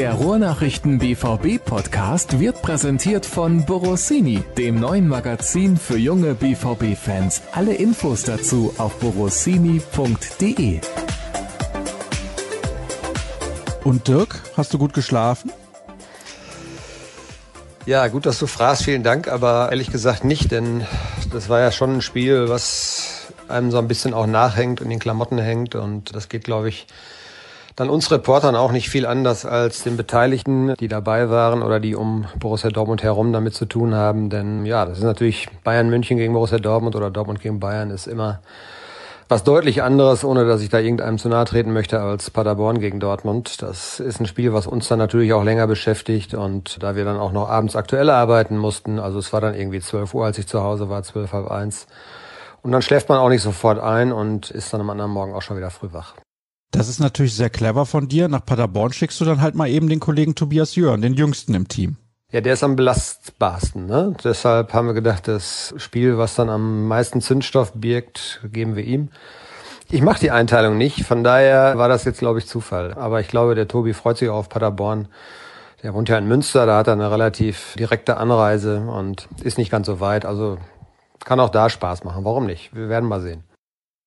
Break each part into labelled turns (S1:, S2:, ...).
S1: Der Ruhrnachrichten BVB Podcast wird präsentiert von Borossini, dem neuen Magazin für junge BVB Fans. Alle Infos dazu auf borossini.de.
S2: Und Dirk, hast du gut geschlafen?
S3: Ja, gut, dass du fragst, vielen Dank, aber ehrlich gesagt nicht, denn das war ja schon ein Spiel, was einem so ein bisschen auch nachhängt, in den Klamotten hängt und das geht, glaube ich, dann uns Reportern auch nicht viel anders als den Beteiligten, die dabei waren oder die um Borussia Dortmund herum damit zu tun haben. Denn ja, das ist natürlich Bayern München gegen Borussia Dortmund oder Dortmund gegen Bayern ist immer was deutlich anderes, ohne dass ich da irgendeinem zu nahe treten möchte, als Paderborn gegen Dortmund. Das ist ein Spiel, was uns dann natürlich auch länger beschäftigt und da wir dann auch noch abends aktuell arbeiten mussten, also es war dann irgendwie 12 Uhr, als ich zu Hause war, zwölf, halb eins. Und dann schläft man auch nicht sofort ein und ist dann am anderen Morgen auch schon wieder früh wach.
S2: Das ist natürlich sehr clever von dir. Nach Paderborn schickst du dann halt mal eben den Kollegen Tobias Jörn, den jüngsten im Team.
S3: Ja, der ist am belastbarsten. Ne? Deshalb haben wir gedacht, das Spiel, was dann am meisten Zündstoff birgt, geben wir ihm. Ich mache die Einteilung nicht, von daher war das jetzt, glaube ich, Zufall. Aber ich glaube, der Tobi freut sich auch auf Paderborn. Der wohnt ja in Münster, da hat er eine relativ direkte Anreise und ist nicht ganz so weit. Also kann auch da Spaß machen. Warum nicht? Wir werden mal sehen.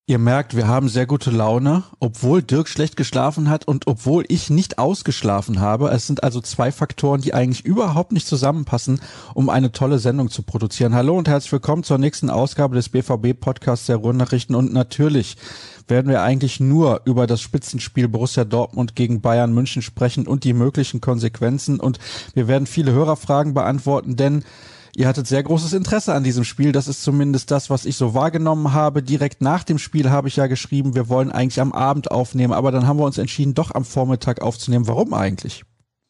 S2: Ihr merkt, wir haben sehr gute Laune, obwohl Dirk schlecht geschlafen hat und obwohl ich nicht ausgeschlafen habe. Es sind also zwei Faktoren, die eigentlich überhaupt nicht zusammenpassen, um eine tolle Sendung zu produzieren. Hallo und herzlich willkommen zur nächsten Ausgabe des BVB Podcasts der Ruhrnachrichten und natürlich werden wir eigentlich nur über das Spitzenspiel Borussia Dortmund gegen Bayern München sprechen und die möglichen Konsequenzen und wir werden viele Hörerfragen beantworten, denn Ihr hattet sehr großes Interesse an diesem Spiel. Das ist zumindest das, was ich so wahrgenommen habe. Direkt nach dem Spiel habe ich ja geschrieben, wir wollen eigentlich am Abend aufnehmen, aber dann haben wir uns entschieden, doch am Vormittag aufzunehmen. Warum eigentlich?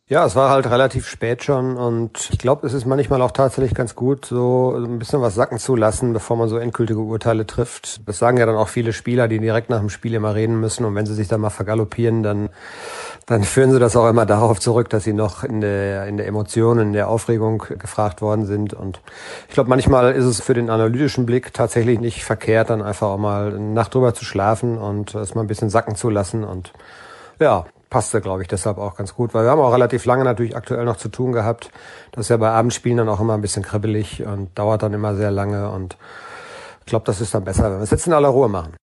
S3: Ja, es war halt relativ spät schon und ich glaube, es ist manchmal auch tatsächlich ganz gut, so ein bisschen was sacken zu lassen, bevor man so endgültige Urteile trifft. Das sagen ja dann auch viele Spieler, die direkt nach dem Spiel immer reden müssen und wenn sie sich dann mal vergaloppieren, dann dann führen sie das auch immer darauf zurück, dass sie noch in der, in der Emotion, in der Aufregung gefragt worden sind. Und ich glaube, manchmal ist es für den analytischen Blick tatsächlich nicht verkehrt, dann einfach auch mal eine Nacht drüber zu schlafen und es mal ein bisschen sacken zu lassen. Und ja, passte, glaube ich, deshalb auch ganz gut, weil wir haben auch relativ lange natürlich aktuell noch zu tun gehabt. Das ist ja bei Abendspielen dann auch immer ein bisschen kribbelig und dauert dann immer sehr lange und ich glaube, das ist dann besser, wenn wir es jetzt in aller Ruhe machen.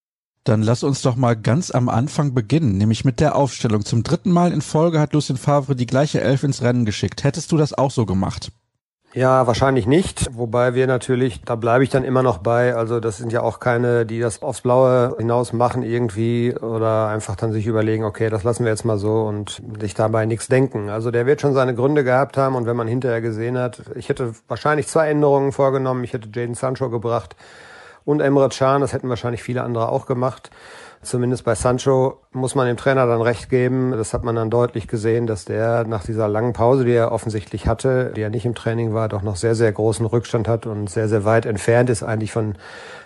S2: Dann lass uns doch mal ganz am Anfang beginnen, nämlich mit der Aufstellung. Zum dritten Mal in Folge hat Lucien Favre die gleiche Elf ins Rennen geschickt. Hättest du das auch so gemacht?
S3: Ja, wahrscheinlich nicht. Wobei wir natürlich, da bleibe ich dann immer noch bei. Also das sind ja auch keine, die das aufs Blaue hinaus machen irgendwie oder einfach dann sich überlegen, okay, das lassen wir jetzt mal so und sich dabei nichts denken. Also der wird schon seine Gründe gehabt haben und wenn man hinterher gesehen hat, ich hätte wahrscheinlich zwei Änderungen vorgenommen. Ich hätte Jaden Sancho gebracht und Emre Can. Das hätten wahrscheinlich viele andere auch gemacht. Zumindest bei Sancho muss man dem Trainer dann recht geben. Das hat man dann deutlich gesehen, dass der nach dieser langen Pause, die er offensichtlich hatte, die er nicht im Training war, doch noch sehr, sehr großen Rückstand hat und sehr, sehr weit entfernt ist eigentlich von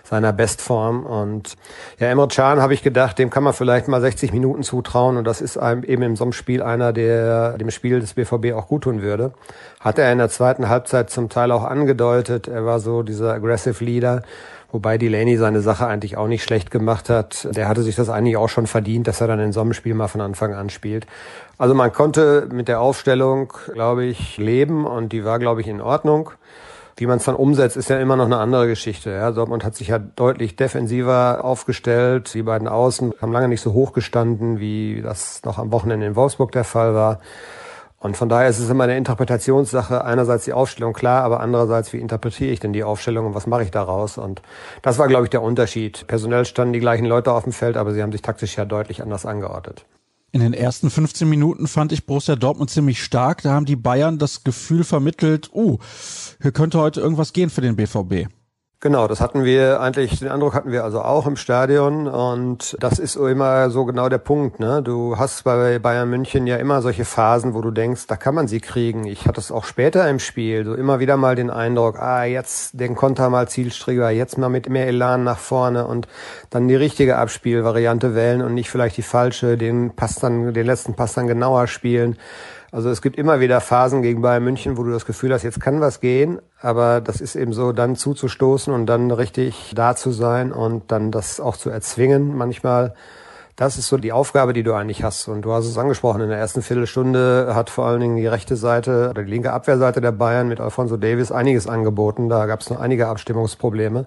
S3: seiner Bestform. Und ja, Emre Can habe ich gedacht, dem kann man vielleicht mal 60 Minuten zutrauen. Und das ist einem eben in so einem Spiel einer, der dem Spiel des BVB auch gut tun würde. Hat er in der zweiten Halbzeit zum Teil auch angedeutet. Er war so dieser aggressive Leader. Wobei Delaney seine Sache eigentlich auch nicht schlecht gemacht hat. Der hatte sich das eigentlich auch schon verdient, dass er dann in so einem Spiel mal von Anfang an spielt. Also man konnte mit der Aufstellung, glaube ich, leben und die war, glaube ich, in Ordnung. Wie man es dann umsetzt, ist ja immer noch eine andere Geschichte. Ja, Dortmund hat sich ja deutlich defensiver aufgestellt. Die beiden Außen haben lange nicht so hoch gestanden, wie das noch am Wochenende in Wolfsburg der Fall war. Und von daher ist es immer eine Interpretationssache. Einerseits die Aufstellung klar, aber andererseits, wie interpretiere ich denn die Aufstellung und was mache ich daraus? Und das war, glaube ich, der Unterschied. Personell standen die gleichen Leute auf dem Feld, aber sie haben sich taktisch ja deutlich anders angeordnet.
S2: In den ersten 15 Minuten fand ich Borussia Dortmund ziemlich stark. Da haben die Bayern das Gefühl vermittelt, uh, hier könnte heute irgendwas gehen für den BVB.
S3: Genau, das hatten wir eigentlich, den Eindruck hatten wir also auch im Stadion und das ist immer so genau der Punkt. Ne? Du hast bei Bayern München ja immer solche Phasen, wo du denkst, da kann man sie kriegen. Ich hatte es auch später im Spiel, so immer wieder mal den Eindruck, ah, jetzt den Konter mal zielstrebiger, jetzt mal mit mehr Elan nach vorne und dann die richtige Abspielvariante wählen und nicht vielleicht die falsche, den Pass dann, den letzten Pass dann genauer spielen. Also es gibt immer wieder Phasen gegen Bayern München, wo du das Gefühl hast, jetzt kann was gehen, aber das ist eben so, dann zuzustoßen und dann richtig da zu sein und dann das auch zu erzwingen manchmal. Das ist so die Aufgabe, die du eigentlich hast. Und du hast es angesprochen, in der ersten Viertelstunde hat vor allen Dingen die rechte Seite oder die linke Abwehrseite der Bayern mit Alfonso Davis einiges angeboten. Da gab es noch einige Abstimmungsprobleme.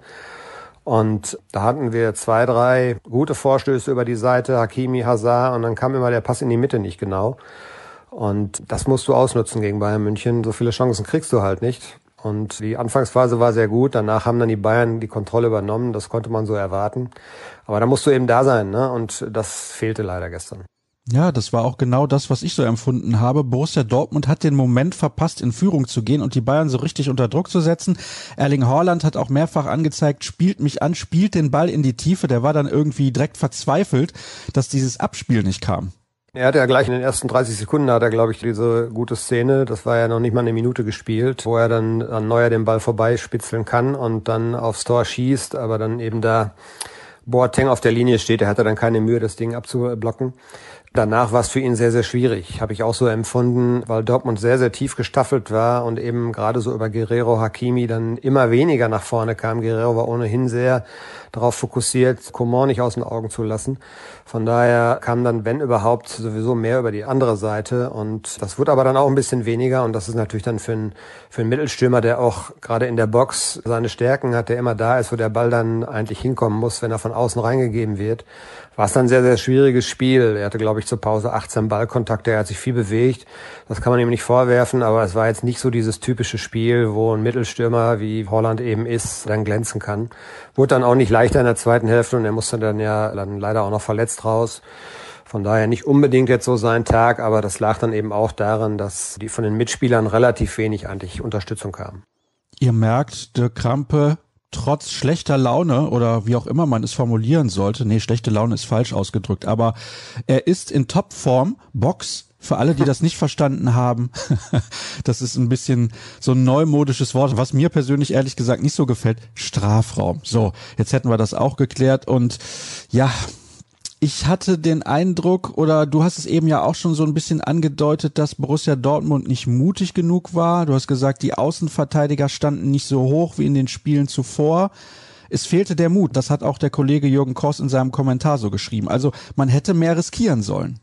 S3: Und da hatten wir zwei, drei gute Vorstöße über die Seite, Hakimi, Hazard, und dann kam immer der Pass in die Mitte nicht genau. Und das musst du ausnutzen gegen Bayern München. So viele Chancen kriegst du halt nicht. Und die Anfangsphase war sehr gut. Danach haben dann die Bayern die Kontrolle übernommen. Das konnte man so erwarten. Aber da musst du eben da sein, ne? Und das fehlte leider gestern.
S2: Ja, das war auch genau das, was ich so empfunden habe. Borussia Dortmund hat den Moment verpasst, in Führung zu gehen und die Bayern so richtig unter Druck zu setzen. Erling Haaland hat auch mehrfach angezeigt, spielt mich an, spielt den Ball in die Tiefe. Der war dann irgendwie direkt verzweifelt, dass dieses Abspiel nicht kam.
S3: Er hatte ja gleich in den ersten 30 Sekunden hat er, glaube ich, diese gute Szene. Das war ja noch nicht mal eine Minute gespielt, wo er dann an Neuer den Ball vorbeispitzeln kann und dann aufs Tor schießt, aber dann eben da Boateng auf der Linie steht. Er hatte dann keine Mühe, das Ding abzublocken. Danach war es für ihn sehr, sehr schwierig. Habe ich auch so empfunden, weil Dortmund sehr, sehr tief gestaffelt war und eben gerade so über Guerrero Hakimi dann immer weniger nach vorne kam. Guerrero war ohnehin sehr darauf fokussiert, Coman nicht aus den Augen zu lassen. Von daher kam dann, wenn überhaupt, sowieso mehr über die andere Seite. Und das wurde aber dann auch ein bisschen weniger. Und das ist natürlich dann für einen, für einen Mittelstürmer, der auch gerade in der Box seine Stärken hat, der immer da ist, wo der Ball dann eigentlich hinkommen muss, wenn er von außen reingegeben wird war es dann ein sehr, sehr schwieriges Spiel. Er hatte, glaube ich, zur Pause 18 Ballkontakte, er hat sich viel bewegt. Das kann man ihm nicht vorwerfen, aber es war jetzt nicht so dieses typische Spiel, wo ein Mittelstürmer wie Holland eben ist, dann glänzen kann. Wurde dann auch nicht leichter in der zweiten Hälfte und er musste dann ja dann leider auch noch verletzt raus. Von daher nicht unbedingt jetzt so sein Tag, aber das lag dann eben auch daran, dass die von den Mitspielern relativ wenig eigentlich Unterstützung kam.
S2: Ihr merkt, der Krampe trotz schlechter Laune oder wie auch immer man es formulieren sollte, nee, schlechte Laune ist falsch ausgedrückt, aber er ist in Topform, Box, für alle, die das nicht verstanden haben, das ist ein bisschen so ein neumodisches Wort, was mir persönlich ehrlich gesagt nicht so gefällt. Strafraum. So, jetzt hätten wir das auch geklärt und ja, ich hatte den Eindruck, oder du hast es eben ja auch schon so ein bisschen angedeutet, dass Borussia Dortmund nicht mutig genug war. Du hast gesagt, die Außenverteidiger standen nicht so hoch wie in den Spielen zuvor. Es fehlte der Mut. Das hat auch der Kollege Jürgen Koss in seinem Kommentar so geschrieben. Also man hätte mehr riskieren sollen.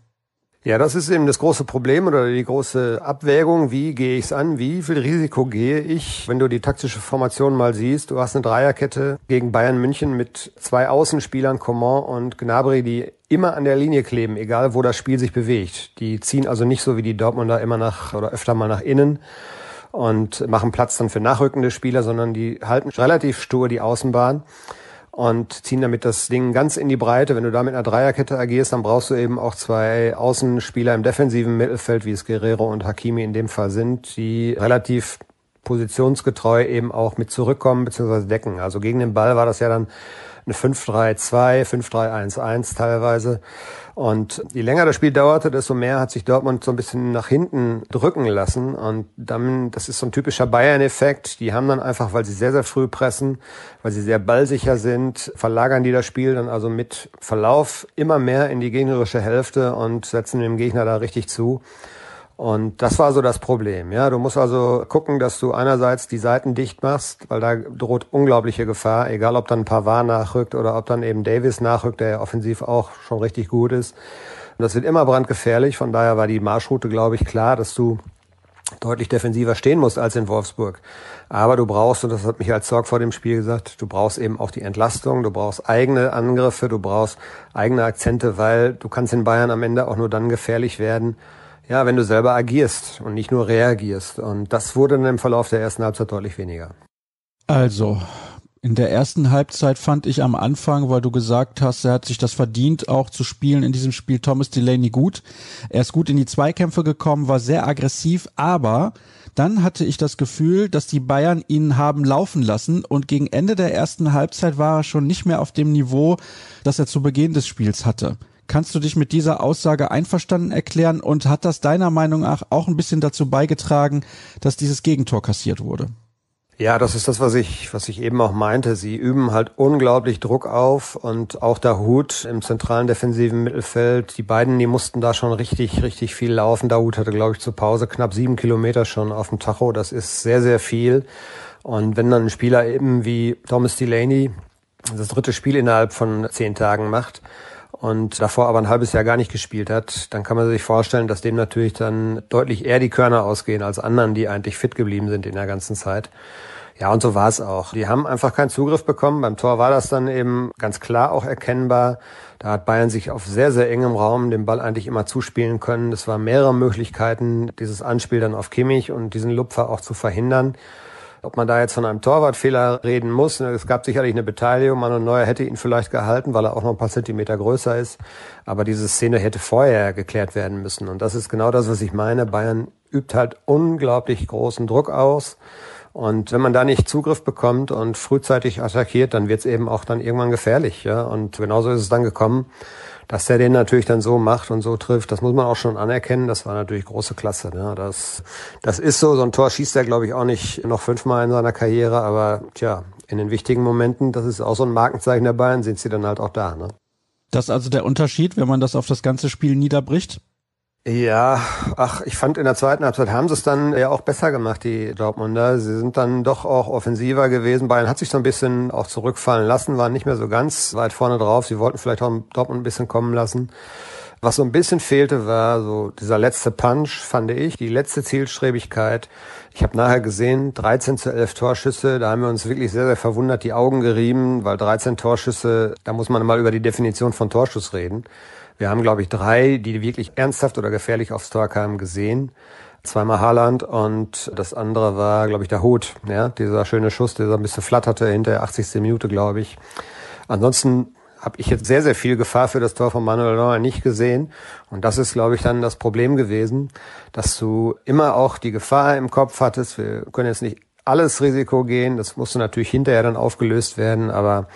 S3: Ja, das ist eben das große Problem oder die große Abwägung. Wie gehe ich es an? Wie viel Risiko gehe ich? Wenn du die taktische Formation mal siehst, du hast eine Dreierkette gegen Bayern München mit zwei Außenspielern, Coman und Gnabry, die immer an der Linie kleben, egal wo das Spiel sich bewegt. Die ziehen also nicht so wie die Dortmunder immer nach oder öfter mal nach innen und machen Platz dann für nachrückende Spieler, sondern die halten relativ stur die Außenbahn und ziehen damit das Ding ganz in die Breite. Wenn du da mit einer Dreierkette agierst, dann brauchst du eben auch zwei Außenspieler im defensiven Mittelfeld, wie es Guerrero und Hakimi in dem Fall sind, die relativ positionsgetreu eben auch mit zurückkommen bzw. decken. Also gegen den Ball war das ja dann eine 5-3-2, 5-3-1-1 teilweise. Und je länger das Spiel dauerte, desto mehr hat sich Dortmund so ein bisschen nach hinten drücken lassen. Und dann, das ist so ein typischer Bayern-Effekt. Die haben dann einfach, weil sie sehr, sehr früh pressen, weil sie sehr ballsicher sind, verlagern die das Spiel dann also mit Verlauf immer mehr in die gegnerische Hälfte und setzen dem Gegner da richtig zu. Und das war so das Problem. Ja, du musst also gucken, dass du einerseits die Seiten dicht machst, weil da droht unglaubliche Gefahr, egal ob dann Pavard nachrückt oder ob dann eben Davis nachrückt, der ja offensiv auch schon richtig gut ist. Und das wird immer brandgefährlich. Von daher war die Marschroute, glaube ich, klar, dass du deutlich defensiver stehen musst als in Wolfsburg. Aber du brauchst, und das hat Michael Zorg vor dem Spiel gesagt, du brauchst eben auch die Entlastung, du brauchst eigene Angriffe, du brauchst eigene Akzente, weil du kannst in Bayern am Ende auch nur dann gefährlich werden, ja, wenn du selber agierst und nicht nur reagierst. Und das wurde dann im Verlauf der ersten Halbzeit deutlich weniger.
S2: Also, in der ersten Halbzeit fand ich am Anfang, weil du gesagt hast, er hat sich das verdient, auch zu spielen in diesem Spiel Thomas Delaney gut. Er ist gut in die Zweikämpfe gekommen, war sehr aggressiv, aber dann hatte ich das Gefühl, dass die Bayern ihn haben laufen lassen und gegen Ende der ersten Halbzeit war er schon nicht mehr auf dem Niveau, das er zu Beginn des Spiels hatte. Kannst du dich mit dieser Aussage einverstanden erklären und hat das deiner Meinung nach auch ein bisschen dazu beigetragen, dass dieses Gegentor kassiert wurde?
S3: Ja, das ist das, was ich, was ich eben auch meinte. Sie üben halt unglaublich Druck auf und auch der Hut im zentralen defensiven Mittelfeld. Die beiden, die mussten da schon richtig, richtig viel laufen. Der Hut hatte, glaube ich, zur Pause knapp sieben Kilometer schon auf dem Tacho. Das ist sehr, sehr viel. Und wenn dann ein Spieler eben wie Thomas Delaney das dritte Spiel innerhalb von zehn Tagen macht, und davor aber ein halbes Jahr gar nicht gespielt hat, dann kann man sich vorstellen, dass dem natürlich dann deutlich eher die Körner ausgehen als anderen, die eigentlich fit geblieben sind in der ganzen Zeit. Ja, und so war es auch. Die haben einfach keinen Zugriff bekommen. Beim Tor war das dann eben ganz klar auch erkennbar. Da hat Bayern sich auf sehr, sehr engem Raum den Ball eigentlich immer zuspielen können. Es waren mehrere Möglichkeiten, dieses Anspiel dann auf Kimmich und diesen Lupfer auch zu verhindern. Ob man da jetzt von einem Torwartfehler reden muss, ne, es gab sicherlich eine Beteiligung. Manuel Neuer hätte ihn vielleicht gehalten, weil er auch noch ein paar Zentimeter größer ist. Aber diese Szene hätte vorher geklärt werden müssen. Und das ist genau das, was ich meine. Bayern übt halt unglaublich großen Druck aus. Und wenn man da nicht Zugriff bekommt und frühzeitig attackiert, dann wird es eben auch dann irgendwann gefährlich. Ja? Und genauso ist es dann gekommen. Dass der den natürlich dann so macht und so trifft, das muss man auch schon anerkennen. Das war natürlich große Klasse. Ne? Das, das ist so. So ein Tor schießt er, glaube ich, auch nicht noch fünfmal in seiner Karriere. Aber tja, in den wichtigen Momenten, das ist auch so ein Markenzeichen der Bayern, sind sie dann halt auch da. Ne?
S2: Das ist also der Unterschied, wenn man das auf das ganze Spiel niederbricht?
S3: Ja, ach, ich fand in der zweiten Halbzeit haben sie es dann ja auch besser gemacht, die Dortmunder. Sie sind dann doch auch offensiver gewesen. Bayern hat sich so ein bisschen auch zurückfallen lassen, waren nicht mehr so ganz weit vorne drauf. Sie wollten vielleicht auch Dortmund ein bisschen kommen lassen. Was so ein bisschen fehlte, war so dieser letzte Punch, fand ich, die letzte Zielstrebigkeit. Ich habe nachher gesehen, 13 zu 11 Torschüsse, da haben wir uns wirklich sehr, sehr verwundert die Augen gerieben, weil 13 Torschüsse, da muss man mal über die Definition von Torschuss reden. Wir haben, glaube ich, drei, die wirklich ernsthaft oder gefährlich aufs Tor kamen, gesehen. Zweimal Haaland und das andere war, glaube ich, der Hut. Ja, dieser schöne Schuss, der so ein bisschen flatterte hinter der 80. Minute, glaube ich. Ansonsten habe ich jetzt sehr, sehr viel Gefahr für das Tor von Manuel Neuer nicht gesehen. Und das ist, glaube ich, dann das Problem gewesen, dass du immer auch die Gefahr im Kopf hattest. Wir können jetzt nicht alles Risiko gehen. Das musste natürlich hinterher dann aufgelöst werden, aber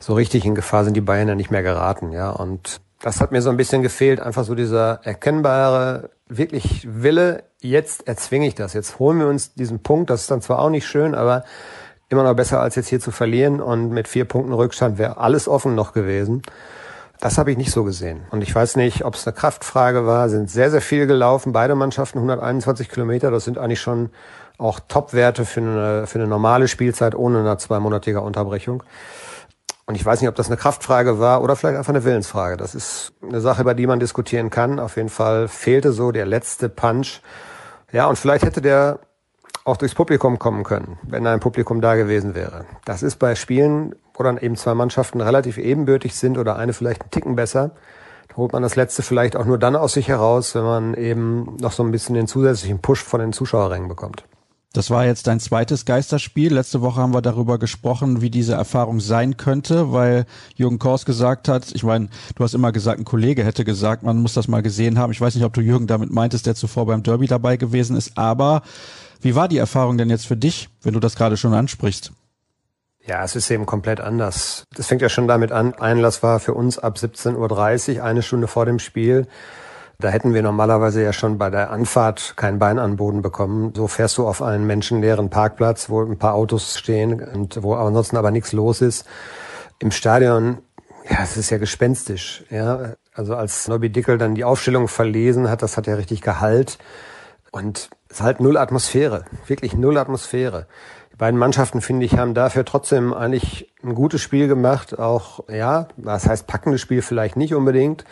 S3: so richtig in Gefahr sind die Bayern ja nicht mehr geraten, ja. Und das hat mir so ein bisschen gefehlt, einfach so dieser erkennbare, wirklich Wille, jetzt erzwinge ich das, jetzt holen wir uns diesen Punkt, das ist dann zwar auch nicht schön, aber immer noch besser als jetzt hier zu verlieren und mit vier Punkten Rückstand wäre alles offen noch gewesen. Das habe ich nicht so gesehen. Und ich weiß nicht, ob es eine Kraftfrage war, sind sehr, sehr viel gelaufen, beide Mannschaften 121 Kilometer, das sind eigentlich schon auch Top-Werte für eine, für eine normale Spielzeit ohne eine zweimonatige Unterbrechung. Und ich weiß nicht, ob das eine Kraftfrage war oder vielleicht einfach eine Willensfrage. Das ist eine Sache, über die man diskutieren kann. Auf jeden Fall fehlte so der letzte Punch. Ja, und vielleicht hätte der auch durchs Publikum kommen können, wenn ein Publikum da gewesen wäre. Das ist bei Spielen, wo dann eben zwei Mannschaften relativ ebenbürtig sind oder eine vielleicht einen Ticken besser, da holt man das letzte vielleicht auch nur dann aus sich heraus, wenn man eben noch so ein bisschen den zusätzlichen Push von den Zuschauerrängen bekommt.
S2: Das war jetzt dein zweites Geisterspiel. Letzte Woche haben wir darüber gesprochen, wie diese Erfahrung sein könnte, weil Jürgen Kors gesagt hat, ich meine, du hast immer gesagt, ein Kollege hätte gesagt, man muss das mal gesehen haben. Ich weiß nicht, ob du Jürgen damit meintest, der zuvor beim Derby dabei gewesen ist, aber wie war die Erfahrung denn jetzt für dich, wenn du das gerade schon ansprichst?
S3: Ja, es ist eben komplett anders. Das fängt ja schon damit an. Einlass war für uns ab 17.30 Uhr, eine Stunde vor dem Spiel. Da hätten wir normalerweise ja schon bei der Anfahrt kein Bein an Boden bekommen. So fährst du auf einen menschenleeren Parkplatz, wo ein paar Autos stehen und wo ansonsten aber nichts los ist. Im Stadion, ja, es ist ja gespenstisch. Ja, also als Nobby Dickel dann die Aufstellung verlesen hat, das hat ja richtig Gehalt. Und es ist halt null Atmosphäre, wirklich null Atmosphäre. Die beiden Mannschaften, finde ich, haben dafür trotzdem eigentlich ein gutes Spiel gemacht. Auch, ja, das heißt packendes Spiel vielleicht nicht unbedingt.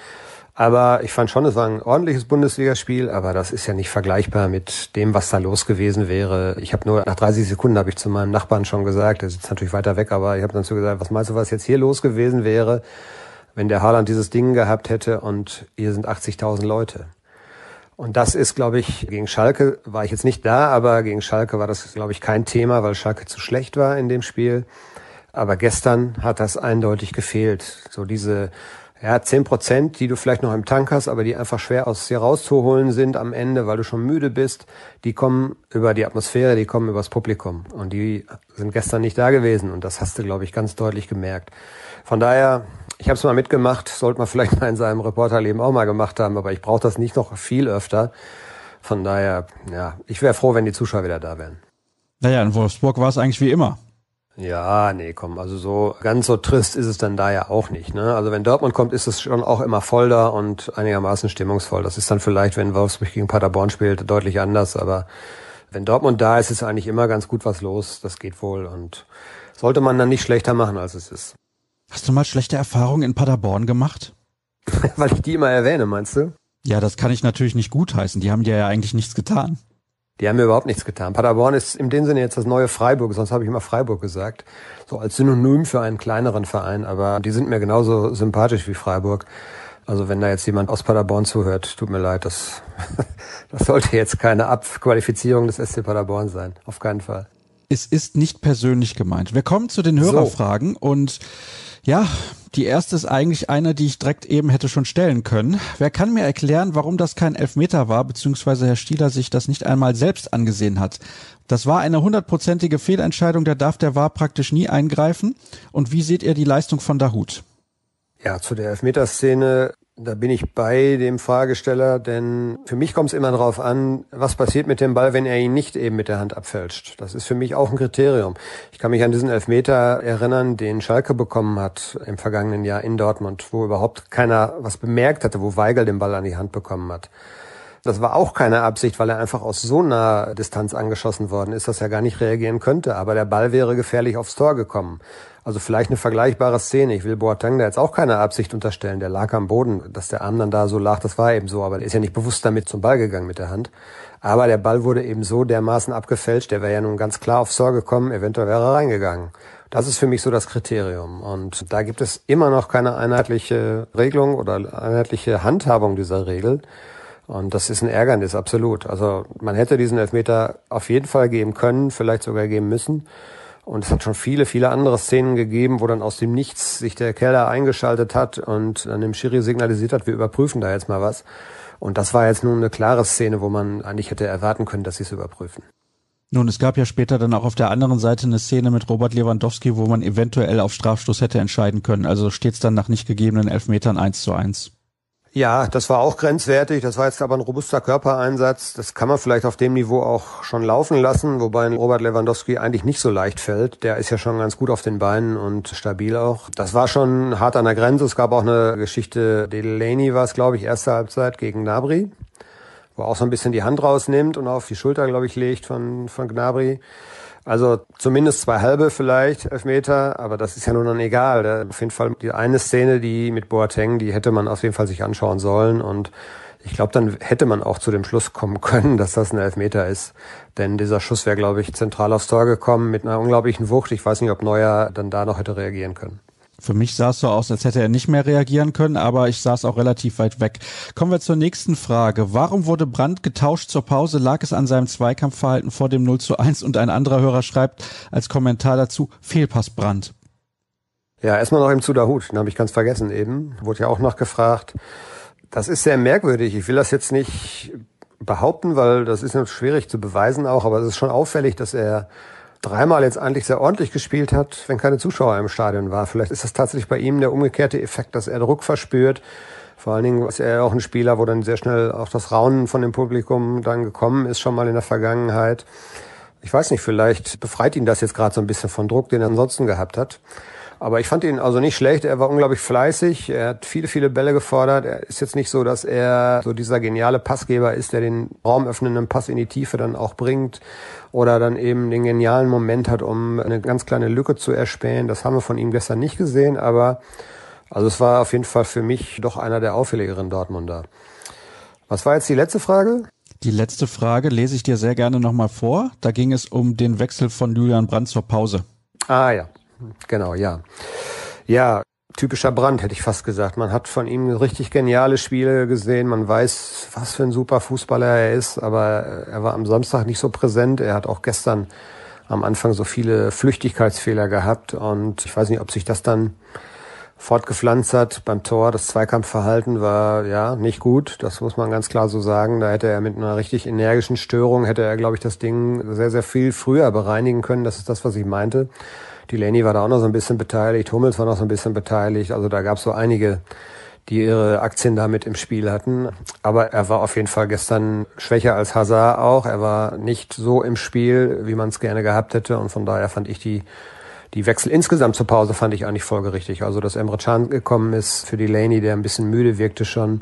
S3: Aber ich fand schon, es war ein ordentliches Bundesligaspiel, aber das ist ja nicht vergleichbar mit dem, was da los gewesen wäre. Ich habe nur nach 30 Sekunden habe ich zu meinem Nachbarn schon gesagt, der sitzt natürlich weiter weg, aber ich habe dann zu gesagt, was meinst du, was jetzt hier los gewesen wäre, wenn der Haaland dieses Ding gehabt hätte und hier sind 80.000 Leute. Und das ist, glaube ich, gegen Schalke war ich jetzt nicht da, aber gegen Schalke war das, glaube ich, kein Thema, weil Schalke zu schlecht war in dem Spiel. Aber gestern hat das eindeutig gefehlt. So diese ja, zehn Prozent, die du vielleicht noch im Tank hast, aber die einfach schwer aus dir rauszuholen sind am Ende, weil du schon müde bist, die kommen über die Atmosphäre, die kommen übers Publikum. Und die sind gestern nicht da gewesen. Und das hast du, glaube ich, ganz deutlich gemerkt. Von daher, ich habe es mal mitgemacht, sollte man vielleicht mal in seinem Reporterleben auch mal gemacht haben, aber ich brauche das nicht noch viel öfter. Von daher, ja, ich wäre froh, wenn die Zuschauer wieder da wären.
S2: Naja, in Wolfsburg war es eigentlich wie immer.
S3: Ja, nee, komm, also so ganz so trist ist es dann da ja auch nicht. Ne? Also wenn Dortmund kommt, ist es schon auch immer voll da und einigermaßen stimmungsvoll. Das ist dann vielleicht, wenn Wolfsburg gegen Paderborn spielt, deutlich anders. Aber wenn Dortmund da ist, ist eigentlich immer ganz gut was los. Das geht wohl und sollte man dann nicht schlechter machen, als es ist.
S2: Hast du mal schlechte Erfahrungen in Paderborn gemacht?
S3: Weil ich die immer erwähne, meinst du?
S2: Ja, das kann ich natürlich nicht gutheißen. Die haben dir ja eigentlich nichts getan.
S3: Die haben mir überhaupt nichts getan. Paderborn ist in dem Sinne jetzt das neue Freiburg, sonst habe ich immer Freiburg gesagt. So als Synonym für einen kleineren Verein, aber die sind mir genauso sympathisch wie Freiburg. Also wenn da jetzt jemand aus Paderborn zuhört, tut mir leid, das, das sollte jetzt keine Abqualifizierung des SC Paderborn sein. Auf keinen Fall.
S2: Es ist nicht persönlich gemeint. Wir kommen zu den Hörerfragen so. und ja, die erste ist eigentlich eine, die ich direkt eben hätte schon stellen können. Wer kann mir erklären, warum das kein Elfmeter war, beziehungsweise Herr Stieler sich das nicht einmal selbst angesehen hat? Das war eine hundertprozentige Fehlentscheidung, da darf der VAR praktisch nie eingreifen. Und wie seht ihr die Leistung von Dahut?
S3: Ja, zu der Elfmeterszene da bin ich bei dem Fragesteller, denn für mich kommt es immer darauf an, was passiert mit dem Ball, wenn er ihn nicht eben mit der Hand abfälscht. Das ist für mich auch ein Kriterium. Ich kann mich an diesen Elfmeter erinnern, den Schalke bekommen hat im vergangenen Jahr in Dortmund, wo überhaupt keiner was bemerkt hatte, wo Weigel den Ball an die Hand bekommen hat. Das war auch keine Absicht, weil er einfach aus so naher Distanz angeschossen worden ist, dass er gar nicht reagieren könnte. Aber der Ball wäre gefährlich aufs Tor gekommen. Also vielleicht eine vergleichbare Szene. Ich will Boateng da jetzt auch keine Absicht unterstellen. Der lag am Boden, dass der Arm dann da so lag, das war eben so. Aber der ist ja nicht bewusst damit zum Ball gegangen mit der Hand. Aber der Ball wurde eben so dermaßen abgefälscht, der wäre ja nun ganz klar aufs Tor gekommen, eventuell wäre er reingegangen. Das ist für mich so das Kriterium. Und da gibt es immer noch keine einheitliche Regelung oder einheitliche Handhabung dieser Regel. Und das ist ein Ärgernis, absolut. Also man hätte diesen Elfmeter auf jeden Fall geben können, vielleicht sogar geben müssen. Und es hat schon viele, viele andere Szenen gegeben, wo dann aus dem Nichts sich der Keller eingeschaltet hat und dann dem Schiri signalisiert hat, wir überprüfen da jetzt mal was. Und das war jetzt nun eine klare Szene, wo man eigentlich hätte erwarten können, dass sie es überprüfen.
S2: Nun, es gab ja später dann auch auf der anderen Seite eine Szene mit Robert Lewandowski, wo man eventuell auf Strafstoß hätte entscheiden können. Also steht es dann nach nicht gegebenen Elfmetern eins zu eins.
S3: Ja, das war auch grenzwertig. Das war jetzt aber ein robuster Körpereinsatz. Das kann man vielleicht auf dem Niveau auch schon laufen lassen, wobei Robert Lewandowski eigentlich nicht so leicht fällt. Der ist ja schon ganz gut auf den Beinen und stabil auch. Das war schon hart an der Grenze. Es gab auch eine Geschichte, Delaney war es, glaube ich, erste Halbzeit gegen Gnabry, wo er auch so ein bisschen die Hand rausnimmt und auf die Schulter, glaube ich, legt von, von Gnabry. Also zumindest zwei halbe vielleicht, Elfmeter, aber das ist ja nun dann egal. Auf jeden Fall die eine Szene, die mit Boateng, die hätte man auf jeden Fall sich anschauen sollen und ich glaube, dann hätte man auch zu dem Schluss kommen können, dass das ein Elfmeter ist. Denn dieser Schuss wäre, glaube ich, zentral aufs Tor gekommen mit einer unglaublichen Wucht. Ich weiß nicht, ob Neuer dann da noch hätte reagieren können.
S2: Für mich sah es so aus, als hätte er nicht mehr reagieren können, aber ich saß auch relativ weit weg. Kommen wir zur nächsten Frage. Warum wurde Brandt getauscht zur Pause? Lag es an seinem Zweikampfverhalten vor dem 0 zu 1? Und ein anderer Hörer schreibt als Kommentar dazu, Fehlpass Brandt.
S3: Ja, erstmal noch im Zudahut, den habe ich ganz vergessen eben. Wurde ja auch noch gefragt. Das ist sehr merkwürdig. Ich will das jetzt nicht behaupten, weil das ist schwierig zu beweisen auch, aber es ist schon auffällig, dass er dreimal jetzt eigentlich sehr ordentlich gespielt hat, wenn keine Zuschauer im Stadion war. Vielleicht ist das tatsächlich bei ihm der umgekehrte Effekt, dass er Druck verspürt. Vor allen Dingen ist er auch ein Spieler, wo dann sehr schnell auch das Raunen von dem Publikum dann gekommen ist, schon mal in der Vergangenheit. Ich weiß nicht, vielleicht befreit ihn das jetzt gerade so ein bisschen von Druck, den er ansonsten gehabt hat. Aber ich fand ihn also nicht schlecht. Er war unglaublich fleißig. Er hat viele, viele Bälle gefordert. Er ist jetzt nicht so, dass er so dieser geniale Passgeber ist, der den raumöffnenden Pass in die Tiefe dann auch bringt oder dann eben den genialen Moment hat, um eine ganz kleine Lücke zu erspähen. Das haben wir von ihm gestern nicht gesehen, aber also es war auf jeden Fall für mich doch einer der auffälligeren Dortmunder. Was war jetzt die letzte Frage?
S2: Die letzte Frage lese ich dir sehr gerne nochmal vor. Da ging es um den Wechsel von Julian Brandt zur Pause.
S3: Ah ja, Genau, ja. Ja, typischer Brand, hätte ich fast gesagt. Man hat von ihm richtig geniale Spiele gesehen. Man weiß, was für ein super Fußballer er ist, aber er war am Samstag nicht so präsent. Er hat auch gestern am Anfang so viele Flüchtigkeitsfehler gehabt und ich weiß nicht, ob sich das dann fortgepflanzt hat beim Tor. Das Zweikampfverhalten war ja nicht gut, das muss man ganz klar so sagen. Da hätte er mit einer richtig energischen Störung, hätte er, glaube ich, das Ding sehr, sehr viel früher bereinigen können. Das ist das, was ich meinte. Die Lenny war da auch noch so ein bisschen beteiligt, Hummels war noch so ein bisschen beteiligt. Also da gab es so einige, die ihre Aktien damit im Spiel hatten. Aber er war auf jeden Fall gestern schwächer als Hazard auch. Er war nicht so im Spiel, wie man es gerne gehabt hätte. Und von daher fand ich die, die Wechsel insgesamt zur Pause fand ich eigentlich folgerichtig. Also, dass Emre Can gekommen ist für die Laney, der ein bisschen müde wirkte schon,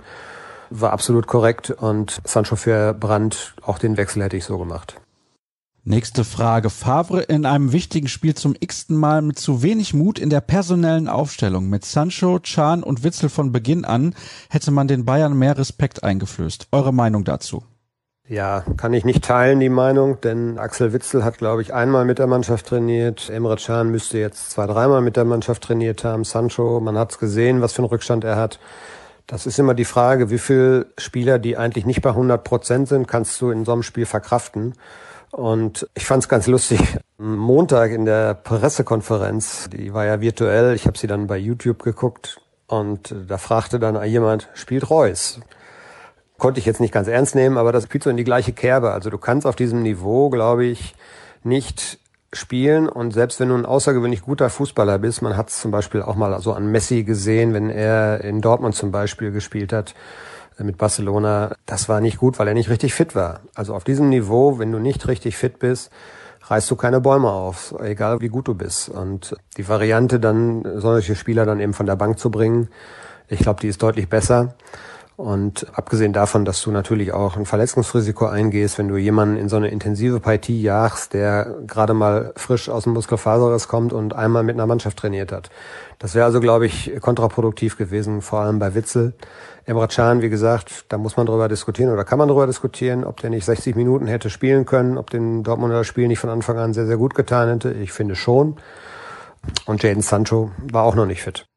S3: war absolut korrekt. Und Sancho für Brandt, auch den Wechsel hätte ich so gemacht.
S2: Nächste Frage. Favre in einem wichtigen Spiel zum x-ten Mal mit zu wenig Mut in der personellen Aufstellung. Mit Sancho, Chan und Witzel von Beginn an hätte man den Bayern mehr Respekt eingeflößt. Eure Meinung dazu?
S3: Ja, kann ich nicht teilen, die Meinung, denn Axel Witzel hat, glaube ich, einmal mit der Mannschaft trainiert. Emre Can müsste jetzt zwei, dreimal mit der Mannschaft trainiert haben. Sancho, man hat es gesehen, was für einen Rückstand er hat. Das ist immer die Frage, wie viele Spieler, die eigentlich nicht bei 100 Prozent sind, kannst du in so einem Spiel verkraften. Und ich fand es ganz lustig. Montag in der Pressekonferenz, die war ja virtuell, ich habe sie dann bei YouTube geguckt und da fragte dann jemand, spielt Reus? Konnte ich jetzt nicht ganz ernst nehmen, aber das spielt so in die gleiche Kerbe. Also du kannst auf diesem Niveau, glaube ich, nicht spielen und selbst wenn du ein außergewöhnlich guter Fußballer bist, man hat es zum Beispiel auch mal so an Messi gesehen, wenn er in Dortmund zum Beispiel gespielt hat, mit Barcelona, das war nicht gut, weil er nicht richtig fit war. Also auf diesem Niveau, wenn du nicht richtig fit bist, reißt du keine Bäume auf, egal wie gut du bist. Und die Variante dann, solche Spieler dann eben von der Bank zu bringen, ich glaube, die ist deutlich besser. Und abgesehen davon, dass du natürlich auch ein Verletzungsrisiko eingehst, wenn du jemanden in so eine intensive Partie jagst, der gerade mal frisch aus dem Muskelfaserriss kommt und einmal mit einer Mannschaft trainiert hat. Das wäre also, glaube ich, kontraproduktiv gewesen, vor allem bei Witzel. Emre Can, wie gesagt, da muss man drüber diskutieren oder kann man drüber diskutieren, ob der nicht 60 Minuten hätte spielen können, ob den Dortmunder Spiel nicht von Anfang an sehr, sehr gut getan hätte. Ich finde schon. Und Jaden Sancho war auch noch nicht fit.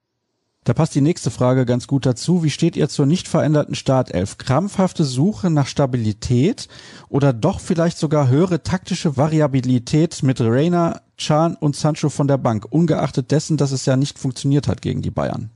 S2: Da passt die nächste Frage ganz gut dazu. Wie steht ihr zur nicht veränderten Startelf? Krampfhafte Suche nach Stabilität oder doch vielleicht sogar höhere taktische Variabilität mit Reina, Chan und Sancho von der Bank, ungeachtet dessen, dass es ja nicht funktioniert hat gegen die Bayern?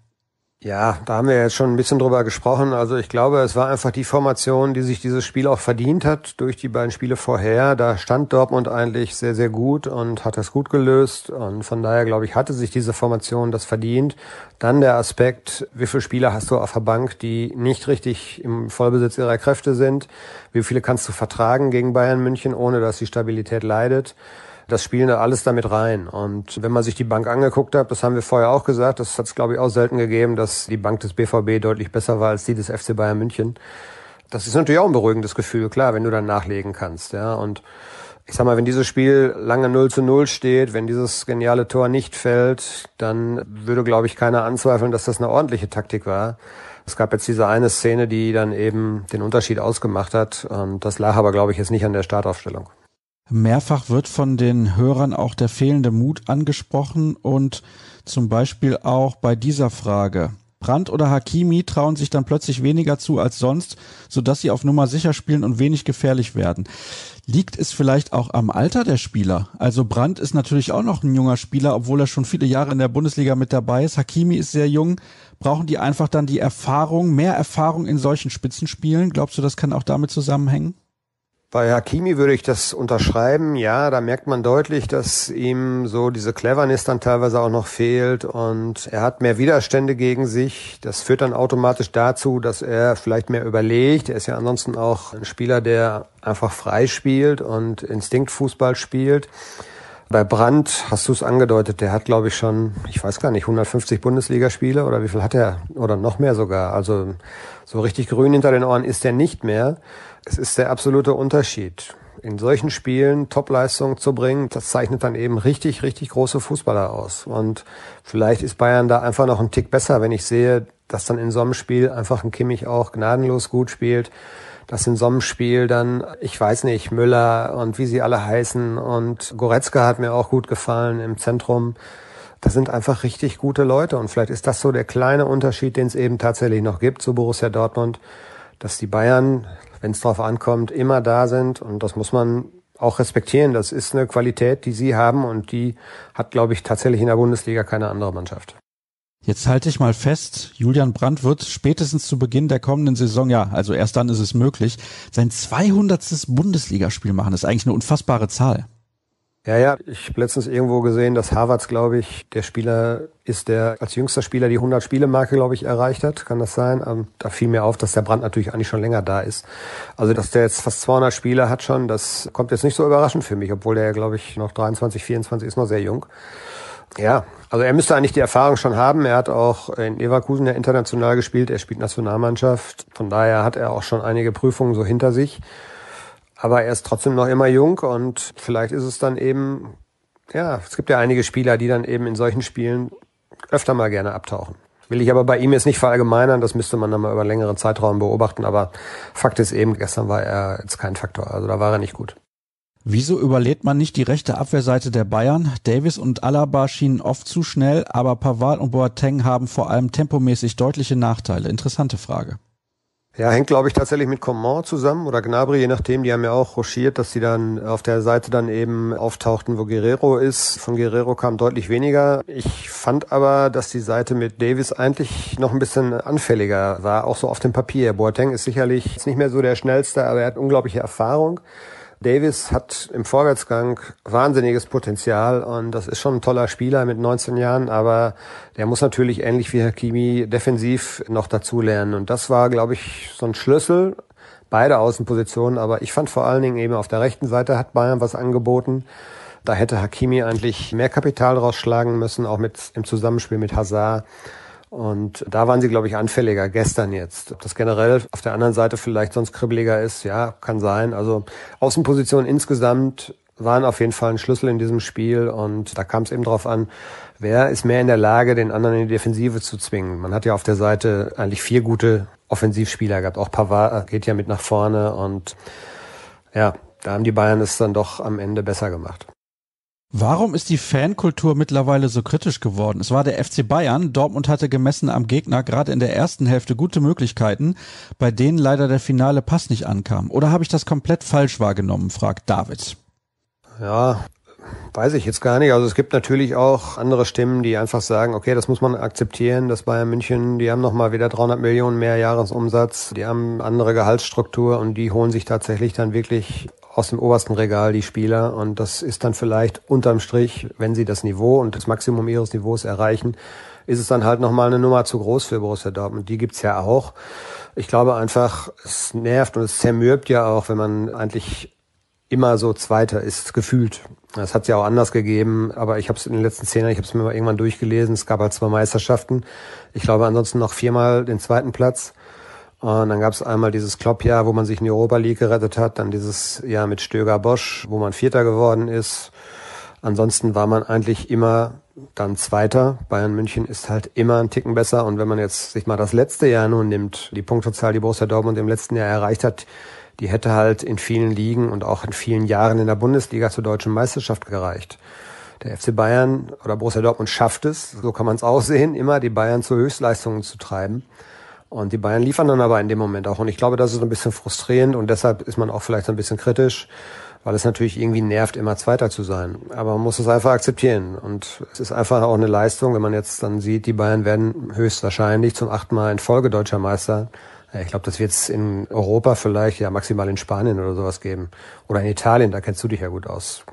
S3: Ja, da haben wir jetzt schon ein bisschen drüber gesprochen. Also ich glaube, es war einfach die Formation, die sich dieses Spiel auch verdient hat durch die beiden Spiele vorher. Da stand Dortmund eigentlich sehr, sehr gut und hat das gut gelöst. Und von daher, glaube ich, hatte sich diese Formation das verdient. Dann der Aspekt, wie viele Spieler hast du auf der Bank, die nicht richtig im Vollbesitz ihrer Kräfte sind? Wie viele kannst du vertragen gegen Bayern München, ohne dass die Stabilität leidet? Das spielen da alles damit rein. Und wenn man sich die Bank angeguckt hat, das haben wir vorher auch gesagt, das hat es glaube ich auch selten gegeben, dass die Bank des BVB deutlich besser war als die des FC Bayern München. Das ist natürlich auch ein beruhigendes Gefühl, klar, wenn du dann nachlegen kannst, ja. Und ich sag mal, wenn dieses Spiel lange 0 zu 0 steht, wenn dieses geniale Tor nicht fällt, dann würde, glaube ich, keiner anzweifeln, dass das eine ordentliche Taktik war. Es gab jetzt diese eine Szene, die dann eben den Unterschied ausgemacht hat. Und das lag aber, glaube ich, jetzt nicht an der Startaufstellung.
S2: Mehrfach wird von den Hörern auch der fehlende Mut angesprochen und zum Beispiel auch bei dieser Frage. Brandt oder Hakimi trauen sich dann plötzlich weniger zu als sonst, sodass sie auf Nummer sicher spielen und wenig gefährlich werden. Liegt es vielleicht auch am Alter der Spieler? Also Brandt ist natürlich auch noch ein junger Spieler, obwohl er schon viele Jahre in der Bundesliga mit dabei ist. Hakimi ist sehr jung. Brauchen die einfach dann die Erfahrung, mehr Erfahrung in solchen Spitzenspielen? Glaubst du, das kann auch damit zusammenhängen?
S3: Bei Hakimi würde ich das unterschreiben. Ja, da merkt man deutlich, dass ihm so diese Cleverness dann teilweise auch noch fehlt und er hat mehr Widerstände gegen sich. Das führt dann automatisch dazu, dass er vielleicht mehr überlegt. Er ist ja ansonsten auch ein Spieler, der einfach frei spielt und Instinktfußball spielt. Bei Brandt hast du es angedeutet, der hat glaube ich schon, ich weiß gar nicht, 150 Bundesligaspiele oder wie viel hat er oder noch mehr sogar. Also so richtig grün hinter den Ohren ist er nicht mehr. Es ist der absolute Unterschied. In solchen Spielen Topleistung zu bringen, das zeichnet dann eben richtig, richtig große Fußballer aus. Und vielleicht ist Bayern da einfach noch ein Tick besser, wenn ich sehe, dass dann in so einem Spiel einfach ein Kimmich auch gnadenlos gut spielt. Dass in so einem Spiel dann, ich weiß nicht, Müller und wie sie alle heißen und Goretzka hat mir auch gut gefallen im Zentrum. Das sind einfach richtig gute Leute und vielleicht ist das so der kleine Unterschied, den es eben tatsächlich noch gibt zu Borussia Dortmund, dass die Bayern wenn es drauf ankommt, immer da sind. Und das muss man auch respektieren. Das ist eine Qualität, die sie haben und die hat, glaube ich, tatsächlich in der Bundesliga keine andere Mannschaft.
S2: Jetzt halte ich mal fest, Julian Brandt wird spätestens zu Beginn der kommenden Saison, ja, also erst dann ist es möglich, sein 200. Bundesligaspiel machen. Das ist eigentlich eine unfassbare Zahl.
S3: Ja, ja, ich habe letztens irgendwo gesehen, dass Harvards, glaube ich, der Spieler ist, der als jüngster Spieler die 100 Spiele Marke, glaube ich, erreicht hat. Kann das sein? Ähm, da fiel mir auf, dass der Brand natürlich eigentlich schon länger da ist. Also, dass der jetzt fast 200 Spiele hat schon, das kommt jetzt nicht so überraschend für mich, obwohl der, glaube ich, noch 23, 24 ist, noch sehr jung. Ja, also er müsste eigentlich die Erfahrung schon haben. Er hat auch in Leverkusen ja international gespielt. Er spielt Nationalmannschaft. Von daher hat er auch schon einige Prüfungen so hinter sich. Aber er ist trotzdem noch immer jung und vielleicht ist es dann eben, ja, es gibt ja einige Spieler, die dann eben in solchen Spielen öfter mal gerne abtauchen. Will ich aber bei ihm jetzt nicht verallgemeinern, das müsste man dann mal über einen längeren Zeitraum beobachten, aber Fakt ist eben, gestern war er jetzt kein Faktor, also da war er nicht gut.
S2: Wieso überlädt man nicht die rechte Abwehrseite der Bayern? Davis und Alaba schienen oft zu schnell, aber Pavard und Boateng haben vor allem tempomäßig deutliche Nachteile. Interessante Frage.
S3: Ja, hängt, glaube ich, tatsächlich mit Coman zusammen oder Gnabry, je nachdem. Die haben ja auch rochiert, dass sie dann auf der Seite dann eben auftauchten, wo Guerrero ist. Von Guerrero kam deutlich weniger. Ich fand aber, dass die Seite mit Davis eigentlich noch ein bisschen anfälliger war, auch so auf dem Papier. Boateng ist sicherlich nicht mehr so der schnellste, aber er hat unglaubliche Erfahrung. Davis hat im Vorwärtsgang wahnsinniges Potenzial und das ist schon ein toller Spieler mit 19 Jahren, aber der muss natürlich ähnlich wie Hakimi defensiv noch dazulernen und das war, glaube ich, so ein Schlüssel. Beide Außenpositionen, aber ich fand vor allen Dingen eben auf der rechten Seite hat Bayern was angeboten. Da hätte Hakimi eigentlich mehr Kapital rausschlagen müssen, auch mit im Zusammenspiel mit Hazard. Und da waren sie, glaube ich, anfälliger gestern jetzt. Ob das generell auf der anderen Seite vielleicht sonst kribbeliger ist, ja, kann sein. Also Außenpositionen insgesamt waren auf jeden Fall ein Schlüssel in diesem Spiel und da kam es eben drauf an, wer ist mehr in der Lage, den anderen in die Defensive zu zwingen. Man hat ja auf der Seite eigentlich vier gute Offensivspieler gehabt. Auch Pavard geht ja mit nach vorne und ja, da haben die Bayern es dann doch am Ende besser gemacht.
S2: Warum ist die Fankultur mittlerweile so kritisch geworden? Es war der FC Bayern. Dortmund hatte gemessen am Gegner gerade in der ersten Hälfte gute Möglichkeiten, bei denen leider der finale Pass nicht ankam. Oder habe ich das komplett falsch wahrgenommen, fragt David.
S3: Ja, weiß ich jetzt gar nicht. Also es gibt natürlich auch andere Stimmen, die einfach sagen, okay, das muss man akzeptieren, dass Bayern München, die haben nochmal wieder 300 Millionen mehr Jahresumsatz, die haben andere Gehaltsstruktur und die holen sich tatsächlich dann wirklich aus dem obersten Regal die Spieler und das ist dann vielleicht unterm Strich, wenn sie das Niveau und das Maximum ihres Niveaus erreichen, ist es dann halt nochmal eine Nummer zu groß für Borussia Dortmund. Die gibt's ja auch. Ich glaube einfach, es nervt und es zermürbt ja auch, wenn man eigentlich immer so Zweiter ist, gefühlt. Das hat es ja auch anders gegeben, aber ich habe es in den letzten zehn Jahren, ich habe es mir mal irgendwann durchgelesen, es gab halt zwei Meisterschaften. Ich glaube ansonsten noch viermal den zweiten Platz. Und dann gab es einmal dieses Kloppjahr, wo man sich in die Europa League gerettet hat, dann dieses Jahr mit Stöger Bosch, wo man Vierter geworden ist. Ansonsten war man eigentlich immer dann Zweiter. Bayern München ist halt immer ein Ticken besser. Und wenn man jetzt sich mal das letzte Jahr nun nimmt, die Punktezahl, die Borussia Dortmund im letzten Jahr erreicht hat, die hätte halt in vielen Ligen und auch in vielen Jahren in der Bundesliga zur deutschen Meisterschaft gereicht. Der FC Bayern oder Borussia Dortmund schafft es, so kann man es auch sehen, immer die Bayern zu Höchstleistungen zu treiben. Und die Bayern liefern dann aber in dem Moment auch. Und ich glaube, das ist ein bisschen frustrierend und deshalb ist man auch vielleicht ein bisschen kritisch, weil es natürlich irgendwie nervt, immer Zweiter zu sein. Aber man muss es einfach akzeptieren. Und es ist einfach auch eine Leistung, wenn man jetzt dann sieht, die Bayern werden höchstwahrscheinlich zum achten Mal in Folge deutscher Meister. Ich glaube, das wird es in Europa vielleicht, ja maximal in Spanien oder sowas geben. Oder in Italien, da kennst du dich ja gut aus.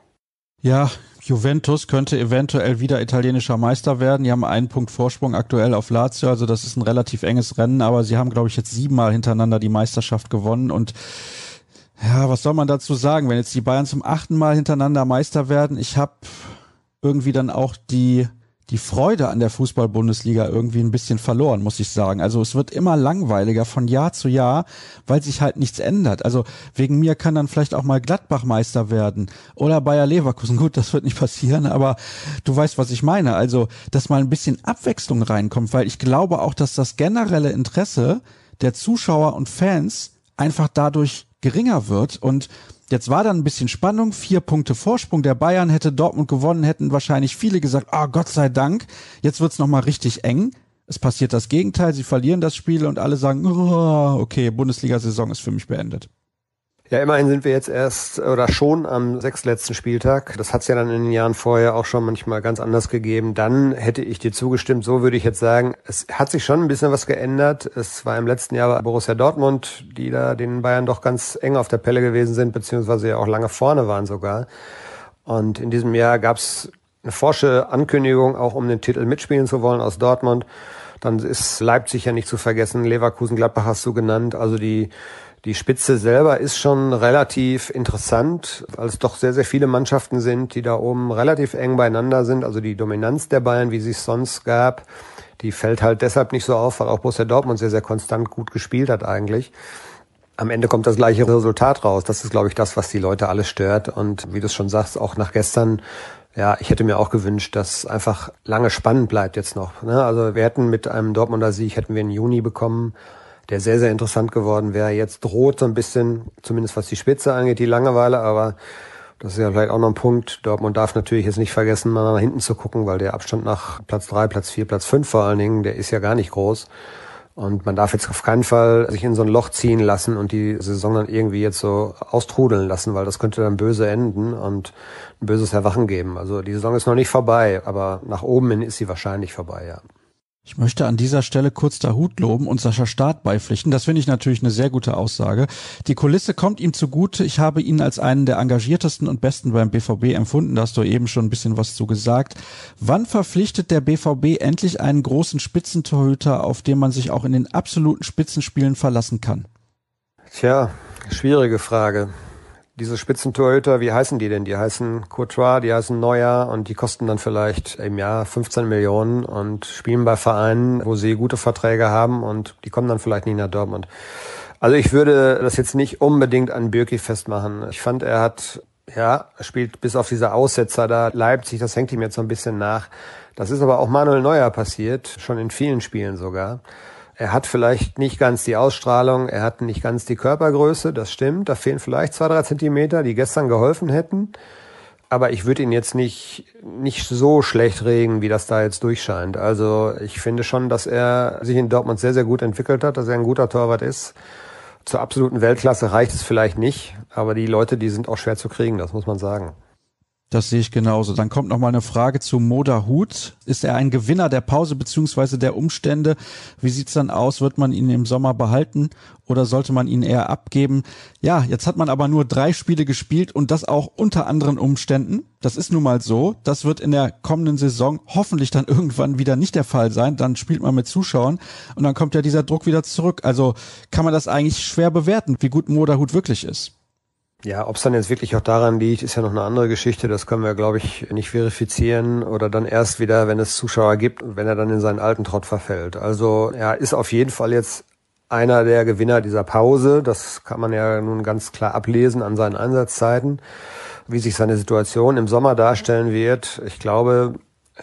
S2: Ja, Juventus könnte eventuell wieder italienischer Meister werden. Die haben einen Punkt Vorsprung aktuell auf Lazio, also das ist ein relativ enges Rennen, aber sie haben, glaube ich, jetzt siebenmal hintereinander die Meisterschaft gewonnen und ja, was soll man dazu sagen, wenn jetzt die Bayern zum achten Mal hintereinander Meister werden? Ich habe irgendwie dann auch die die Freude an der Fußball-Bundesliga irgendwie ein bisschen verloren, muss ich sagen. Also es wird immer langweiliger von Jahr zu Jahr, weil sich halt nichts ändert. Also wegen mir kann dann vielleicht auch mal Gladbach Meister werden oder Bayer Leverkusen. Gut, das wird nicht passieren, aber du weißt, was ich meine. Also, dass mal ein bisschen Abwechslung reinkommt, weil ich glaube auch, dass das generelle Interesse der Zuschauer und Fans einfach dadurch geringer wird und Jetzt war dann ein bisschen Spannung, vier Punkte Vorsprung. Der Bayern hätte Dortmund gewonnen, hätten wahrscheinlich viele gesagt, ah, oh, Gott sei Dank, jetzt wird's nochmal richtig eng. Es passiert das Gegenteil, sie verlieren das Spiel und alle sagen, oh, okay, Bundesliga-Saison ist für mich beendet.
S3: Ja, immerhin sind wir jetzt erst oder schon am sechstletzten Spieltag. Das hat es ja dann in den Jahren vorher auch schon manchmal ganz anders gegeben. Dann hätte ich dir zugestimmt. So würde ich jetzt sagen, es hat sich schon ein bisschen was geändert. Es war im letzten Jahr Borussia Dortmund, die da den Bayern doch ganz eng auf der Pelle gewesen sind, beziehungsweise ja auch lange vorne waren sogar. Und in diesem Jahr gab es eine forsche Ankündigung, auch um den Titel mitspielen zu wollen aus Dortmund. Dann ist Leipzig ja nicht zu vergessen, Leverkusen, Gladbach hast du genannt. Also die die Spitze selber ist schon relativ interessant, weil es doch sehr, sehr viele Mannschaften sind, die da oben relativ eng beieinander sind. Also die Dominanz der Bayern, wie sie es sonst gab, die fällt halt deshalb nicht so auf, weil auch Borussia Dortmund sehr, sehr konstant gut gespielt hat eigentlich. am Ende kommt das gleiche Resultat raus. Das ist, glaube ich, das, was die Leute alle stört. Und wie du es schon sagst, auch nach gestern, ja, ich hätte mir auch gewünscht, dass einfach lange spannend bleibt jetzt noch. Ne? Also wir hätten mit einem Dortmunder Sieg, hätten wir einen Juni bekommen, der sehr, sehr interessant geworden wäre. Jetzt droht so ein bisschen, zumindest was die Spitze angeht, die Langeweile, aber das ist ja vielleicht auch noch ein Punkt. Dortmund darf natürlich jetzt nicht vergessen, mal nach hinten zu gucken, weil der Abstand nach Platz drei, Platz vier, Platz fünf vor allen Dingen, der ist ja gar nicht groß. Und man darf jetzt auf keinen Fall sich in so ein Loch ziehen lassen und die Saison dann irgendwie jetzt so austrudeln lassen, weil das könnte dann böse enden und ein böses Erwachen geben. Also die Saison ist noch nicht vorbei, aber nach oben hin ist sie wahrscheinlich vorbei, ja.
S2: Ich möchte an dieser Stelle kurz der Hut loben und Sascha Staat beipflichten. Das finde ich natürlich eine sehr gute Aussage. Die Kulisse kommt ihm zugute. Ich habe ihn als einen der engagiertesten und besten beim BVB empfunden. Da hast du eben schon ein bisschen was zu gesagt. Wann verpflichtet der BVB endlich einen großen Spitzentorhüter, auf den man sich auch in den absoluten Spitzenspielen verlassen kann?
S3: Tja, schwierige Frage diese Spitzentorhüter, wie heißen die denn? Die heißen Courtois, die heißen Neuer und die kosten dann vielleicht im Jahr 15 Millionen und spielen bei Vereinen, wo sie gute Verträge haben und die kommen dann vielleicht nicht nach Dortmund. Also ich würde das jetzt nicht unbedingt an Birki festmachen. Ich fand, er hat, ja, spielt bis auf diese Aussetzer da Leipzig, das hängt ihm jetzt so ein bisschen nach. Das ist aber auch Manuel Neuer passiert, schon in vielen Spielen sogar. Er hat vielleicht nicht ganz die Ausstrahlung, er hat nicht ganz die Körpergröße, das stimmt. Da fehlen vielleicht zwei, drei Zentimeter, die gestern geholfen hätten. Aber ich würde ihn jetzt nicht, nicht so schlecht regen, wie das da jetzt durchscheint. Also ich finde schon, dass er sich in Dortmund sehr, sehr gut entwickelt hat, dass er ein guter Torwart ist. Zur absoluten Weltklasse reicht es vielleicht nicht, aber die Leute, die sind auch schwer zu kriegen, das muss man sagen.
S2: Das sehe ich genauso. Dann kommt noch mal eine Frage zu Moda Hut. Ist er ein Gewinner der Pause beziehungsweise der Umstände? Wie sieht's dann aus? Wird man ihn im Sommer behalten oder sollte man ihn eher abgeben? Ja, jetzt hat man aber nur drei Spiele gespielt und das auch unter anderen Umständen. Das ist nun mal so. Das wird in der kommenden Saison hoffentlich dann irgendwann wieder nicht der Fall sein. Dann spielt man mit Zuschauern und dann kommt ja dieser Druck wieder zurück. Also kann man das eigentlich schwer bewerten, wie gut Moda Hut wirklich ist.
S3: Ja, ob es dann jetzt wirklich auch daran liegt, ist ja noch eine andere Geschichte. Das können wir, glaube ich, nicht verifizieren oder dann erst wieder, wenn es Zuschauer gibt wenn er dann in seinen alten Trott verfällt. Also er ist auf jeden Fall jetzt einer der Gewinner dieser Pause. Das kann man ja nun ganz klar ablesen an seinen Einsatzzeiten, wie sich seine Situation im Sommer darstellen wird. Ich glaube,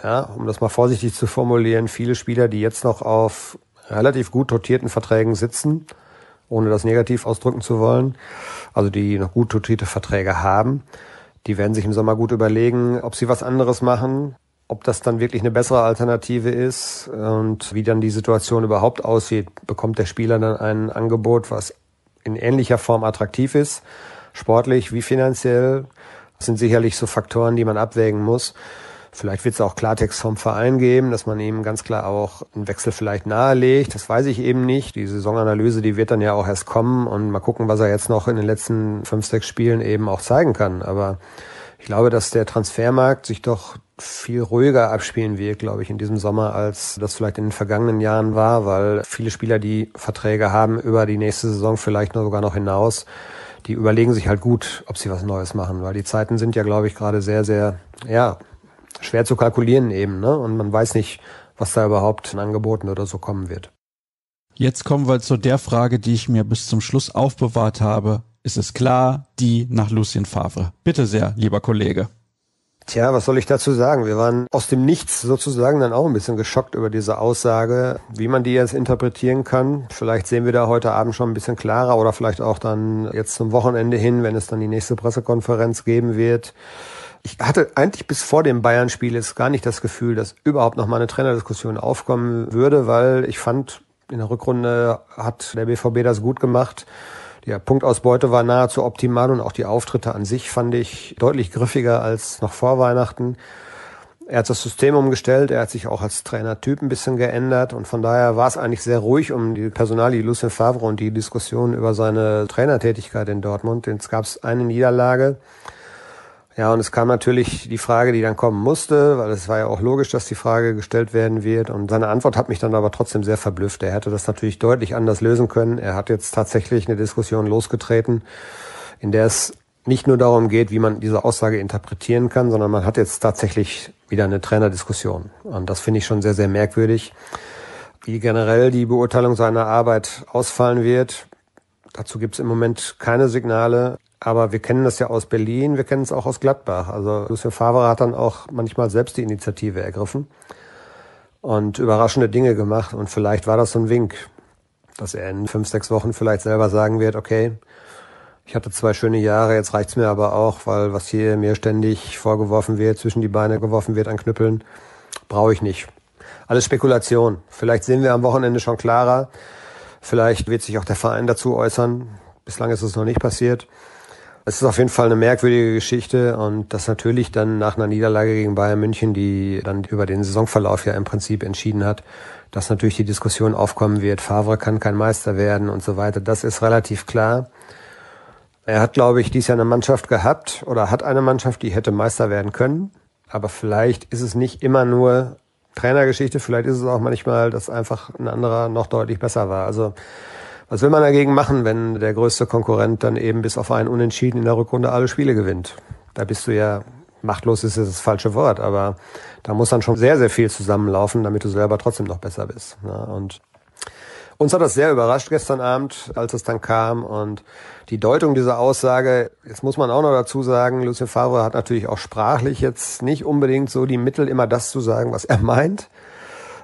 S3: ja, um das mal vorsichtig zu formulieren, viele Spieler, die jetzt noch auf relativ gut dotierten Verträgen sitzen, ohne das negativ ausdrücken zu wollen, also die noch gut dotierte Verträge haben. Die werden sich im Sommer gut überlegen, ob sie was anderes machen, ob das dann wirklich eine bessere Alternative ist und wie dann die Situation überhaupt aussieht. Bekommt der Spieler dann ein Angebot, was in ähnlicher Form attraktiv ist, sportlich wie finanziell? Das sind sicherlich so Faktoren, die man abwägen muss. Vielleicht wird es auch Klartext vom Verein geben, dass man ihm ganz klar auch einen Wechsel vielleicht nahelegt. Das weiß ich eben nicht. Die Saisonanalyse, die wird dann ja auch erst kommen und mal gucken, was er jetzt noch in den letzten fünf, sechs Spielen eben auch zeigen kann. Aber ich glaube, dass der Transfermarkt sich doch viel ruhiger abspielen wird, glaube ich, in diesem Sommer, als das vielleicht in den vergangenen Jahren war, weil viele Spieler, die Verträge haben über die nächste Saison vielleicht noch sogar noch hinaus, die überlegen sich halt gut, ob sie was Neues machen, weil die Zeiten sind ja, glaube ich, gerade sehr, sehr, ja, schwer zu kalkulieren eben, ne? Und man weiß nicht, was da überhaupt an Angeboten oder so kommen wird.
S2: Jetzt kommen wir zu der Frage, die ich mir bis zum Schluss aufbewahrt habe. Ist es klar, die nach Lucien Favre? Bitte sehr, lieber Kollege.
S3: Tja, was soll ich dazu sagen? Wir waren aus dem Nichts sozusagen dann auch ein bisschen geschockt über diese Aussage, wie man die jetzt interpretieren kann. Vielleicht sehen wir da heute Abend schon ein bisschen klarer oder vielleicht auch dann jetzt zum Wochenende hin, wenn es dann die nächste Pressekonferenz geben wird. Ich hatte eigentlich bis vor dem Bayern-Spiel jetzt gar nicht das Gefühl, dass überhaupt noch mal eine Trainerdiskussion aufkommen würde, weil ich fand, in der Rückrunde hat der BVB das gut gemacht. Die Punktausbeute war nahezu optimal und auch die Auftritte an sich fand ich deutlich griffiger als noch vor Weihnachten. Er hat das System umgestellt, er hat sich auch als Trainertyp ein bisschen geändert und von daher war es eigentlich sehr ruhig um die Personalie Lucien Favre und die Diskussion über seine Trainertätigkeit in Dortmund. Jetzt gab es eine Niederlage ja, und es kam natürlich die Frage, die dann kommen musste, weil es war ja auch logisch, dass die Frage gestellt werden wird. Und seine Antwort hat mich dann aber trotzdem sehr verblüfft. Er hätte das natürlich deutlich anders lösen können. Er hat jetzt tatsächlich eine Diskussion losgetreten, in der es nicht nur darum geht, wie man diese Aussage interpretieren kann, sondern man hat jetzt tatsächlich wieder eine Trainerdiskussion. Und das finde ich schon sehr, sehr merkwürdig. Wie generell die Beurteilung seiner Arbeit ausfallen wird, Dazu gibt es im Moment keine Signale. Aber wir kennen das ja aus Berlin, wir kennen es auch aus Gladbach. Also Lucien Favre hat dann auch manchmal selbst die Initiative ergriffen und überraschende Dinge gemacht. Und vielleicht war das so ein Wink, dass er in fünf, sechs Wochen vielleicht selber sagen wird, okay, ich hatte zwei schöne Jahre, jetzt reicht's mir aber auch, weil was hier mir ständig vorgeworfen wird, zwischen die Beine geworfen wird an Knüppeln, brauche ich nicht. Alles Spekulation. Vielleicht sehen wir am Wochenende schon klarer. Vielleicht wird sich auch der Verein dazu äußern. Bislang ist es noch nicht passiert. Es ist auf jeden Fall eine merkwürdige Geschichte und das natürlich dann nach einer Niederlage gegen Bayern München, die dann über den Saisonverlauf ja im Prinzip entschieden hat, dass natürlich die Diskussion aufkommen wird, Favre kann kein Meister werden und so weiter. Das ist relativ klar. Er hat, glaube ich, dies Jahr eine Mannschaft gehabt oder hat eine Mannschaft, die hätte Meister werden können. Aber vielleicht ist es nicht immer nur Trainergeschichte, vielleicht ist es auch manchmal, dass einfach ein anderer noch deutlich besser war. Also was will man dagegen machen, wenn der größte Konkurrent dann eben bis auf einen Unentschieden in der Rückrunde alle Spiele gewinnt? Da bist du ja, machtlos ist das falsche Wort, aber da muss dann schon sehr, sehr viel zusammenlaufen, damit du selber trotzdem noch besser bist. Ja, und uns hat das sehr überrascht gestern Abend, als es dann kam und die Deutung dieser Aussage, jetzt muss man auch noch dazu sagen, Lucien Favre hat natürlich auch sprachlich jetzt nicht unbedingt so die Mittel, immer das zu sagen, was er meint.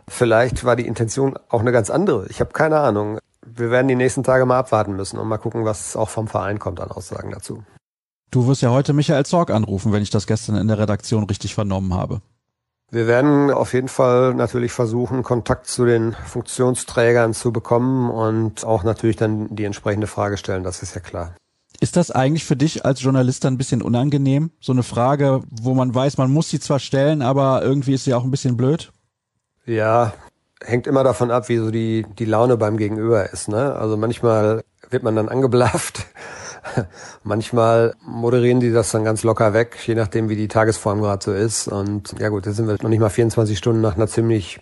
S3: Vielleicht war die Intention auch eine ganz andere. Ich habe keine Ahnung. Wir werden die nächsten Tage mal abwarten müssen und mal gucken, was auch vom Verein kommt an Aussagen dazu.
S2: Du wirst ja heute Michael Zorg anrufen, wenn ich das gestern in der Redaktion richtig vernommen habe.
S3: Wir werden auf jeden Fall natürlich versuchen, Kontakt zu den Funktionsträgern zu bekommen und auch natürlich dann die entsprechende Frage stellen, das ist ja klar.
S2: Ist das eigentlich für dich als Journalist dann ein bisschen unangenehm? So eine Frage, wo man weiß, man muss sie zwar stellen, aber irgendwie ist sie auch ein bisschen blöd?
S3: Ja, hängt immer davon ab, wie so die, die Laune beim Gegenüber ist. Ne? Also manchmal wird man dann angeblafft Manchmal moderieren die das dann ganz locker weg, je nachdem, wie die Tagesform gerade so ist. Und ja gut, jetzt sind wir noch nicht mal 24 Stunden nach einer ziemlich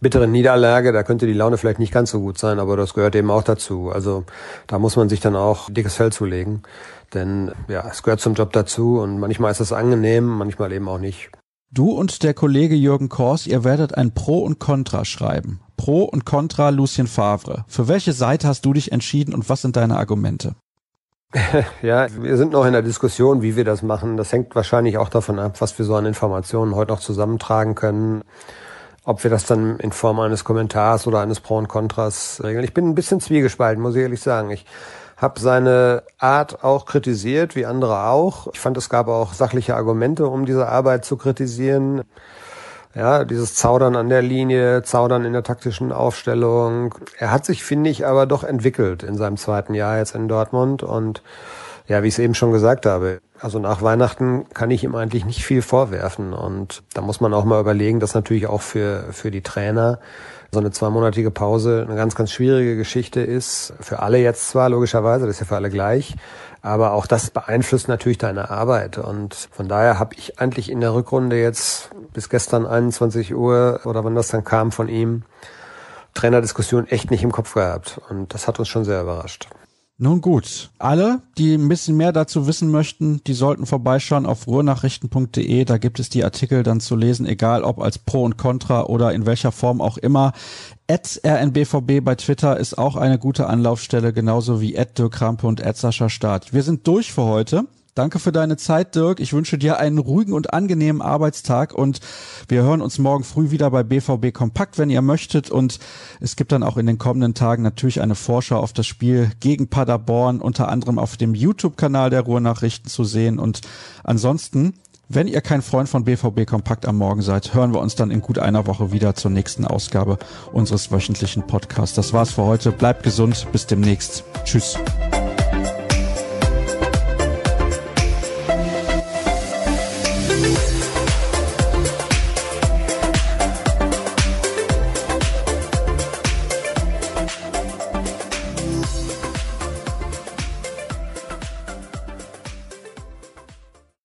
S3: bitteren Niederlage. Da könnte die Laune vielleicht nicht ganz so gut sein, aber das gehört eben auch dazu. Also da muss man sich dann auch dickes Fell zulegen. Denn ja, es gehört zum Job dazu und manchmal ist es angenehm, manchmal eben auch nicht.
S2: Du und der Kollege Jürgen Kors, ihr werdet ein Pro und Contra schreiben. Pro und Contra Lucien Favre. Für welche Seite hast du dich entschieden und was sind deine Argumente?
S3: Ja, wir sind noch in der Diskussion, wie wir das machen. Das hängt wahrscheinlich auch davon ab, was wir so an Informationen heute noch zusammentragen können. Ob wir das dann in Form eines Kommentars oder eines Pro und Kontras regeln. Ich bin ein bisschen zwiegespalten, muss ich ehrlich sagen. Ich habe seine Art auch kritisiert, wie andere auch. Ich fand, es gab auch sachliche Argumente, um diese Arbeit zu kritisieren. Ja, dieses Zaudern an der Linie, Zaudern in der taktischen Aufstellung. Er hat sich, finde ich, aber doch entwickelt in seinem zweiten Jahr jetzt in Dortmund. Und ja, wie ich es eben schon gesagt habe, also nach Weihnachten kann ich ihm eigentlich nicht viel vorwerfen. Und da muss man auch mal überlegen, dass natürlich auch für, für die Trainer so eine zweimonatige Pause eine ganz, ganz schwierige Geschichte ist. Für alle jetzt zwar, logischerweise, das ist ja für alle gleich. Aber auch das beeinflusst natürlich deine Arbeit. Und von daher habe ich eigentlich in der Rückrunde jetzt bis gestern 21 Uhr oder wann das dann kam von ihm, Trainerdiskussion echt nicht im Kopf gehabt. Und das hat uns schon sehr überrascht.
S2: Nun gut, alle, die ein bisschen mehr dazu wissen möchten, die sollten vorbeischauen auf ruhrnachrichten.de. Da gibt es die Artikel dann zu lesen, egal ob als Pro und Contra oder in welcher Form auch immer. At rnbvb bei Twitter ist auch eine gute Anlaufstelle, genauso wie at Dirk Krampe und at Sascha Staat. Wir sind durch für heute. Danke für deine Zeit, Dirk. Ich wünsche dir einen ruhigen und angenehmen Arbeitstag und wir hören uns morgen früh wieder bei BVB Kompakt, wenn ihr möchtet. Und es gibt dann auch in den kommenden Tagen natürlich eine Vorschau auf das Spiel gegen Paderborn, unter anderem auf dem YouTube-Kanal der Ruhrnachrichten zu sehen. Und ansonsten wenn ihr kein Freund von BVB Kompakt am Morgen seid, hören wir uns dann in gut einer Woche wieder zur nächsten Ausgabe unseres wöchentlichen Podcasts. Das war's für heute. Bleibt gesund. Bis demnächst. Tschüss.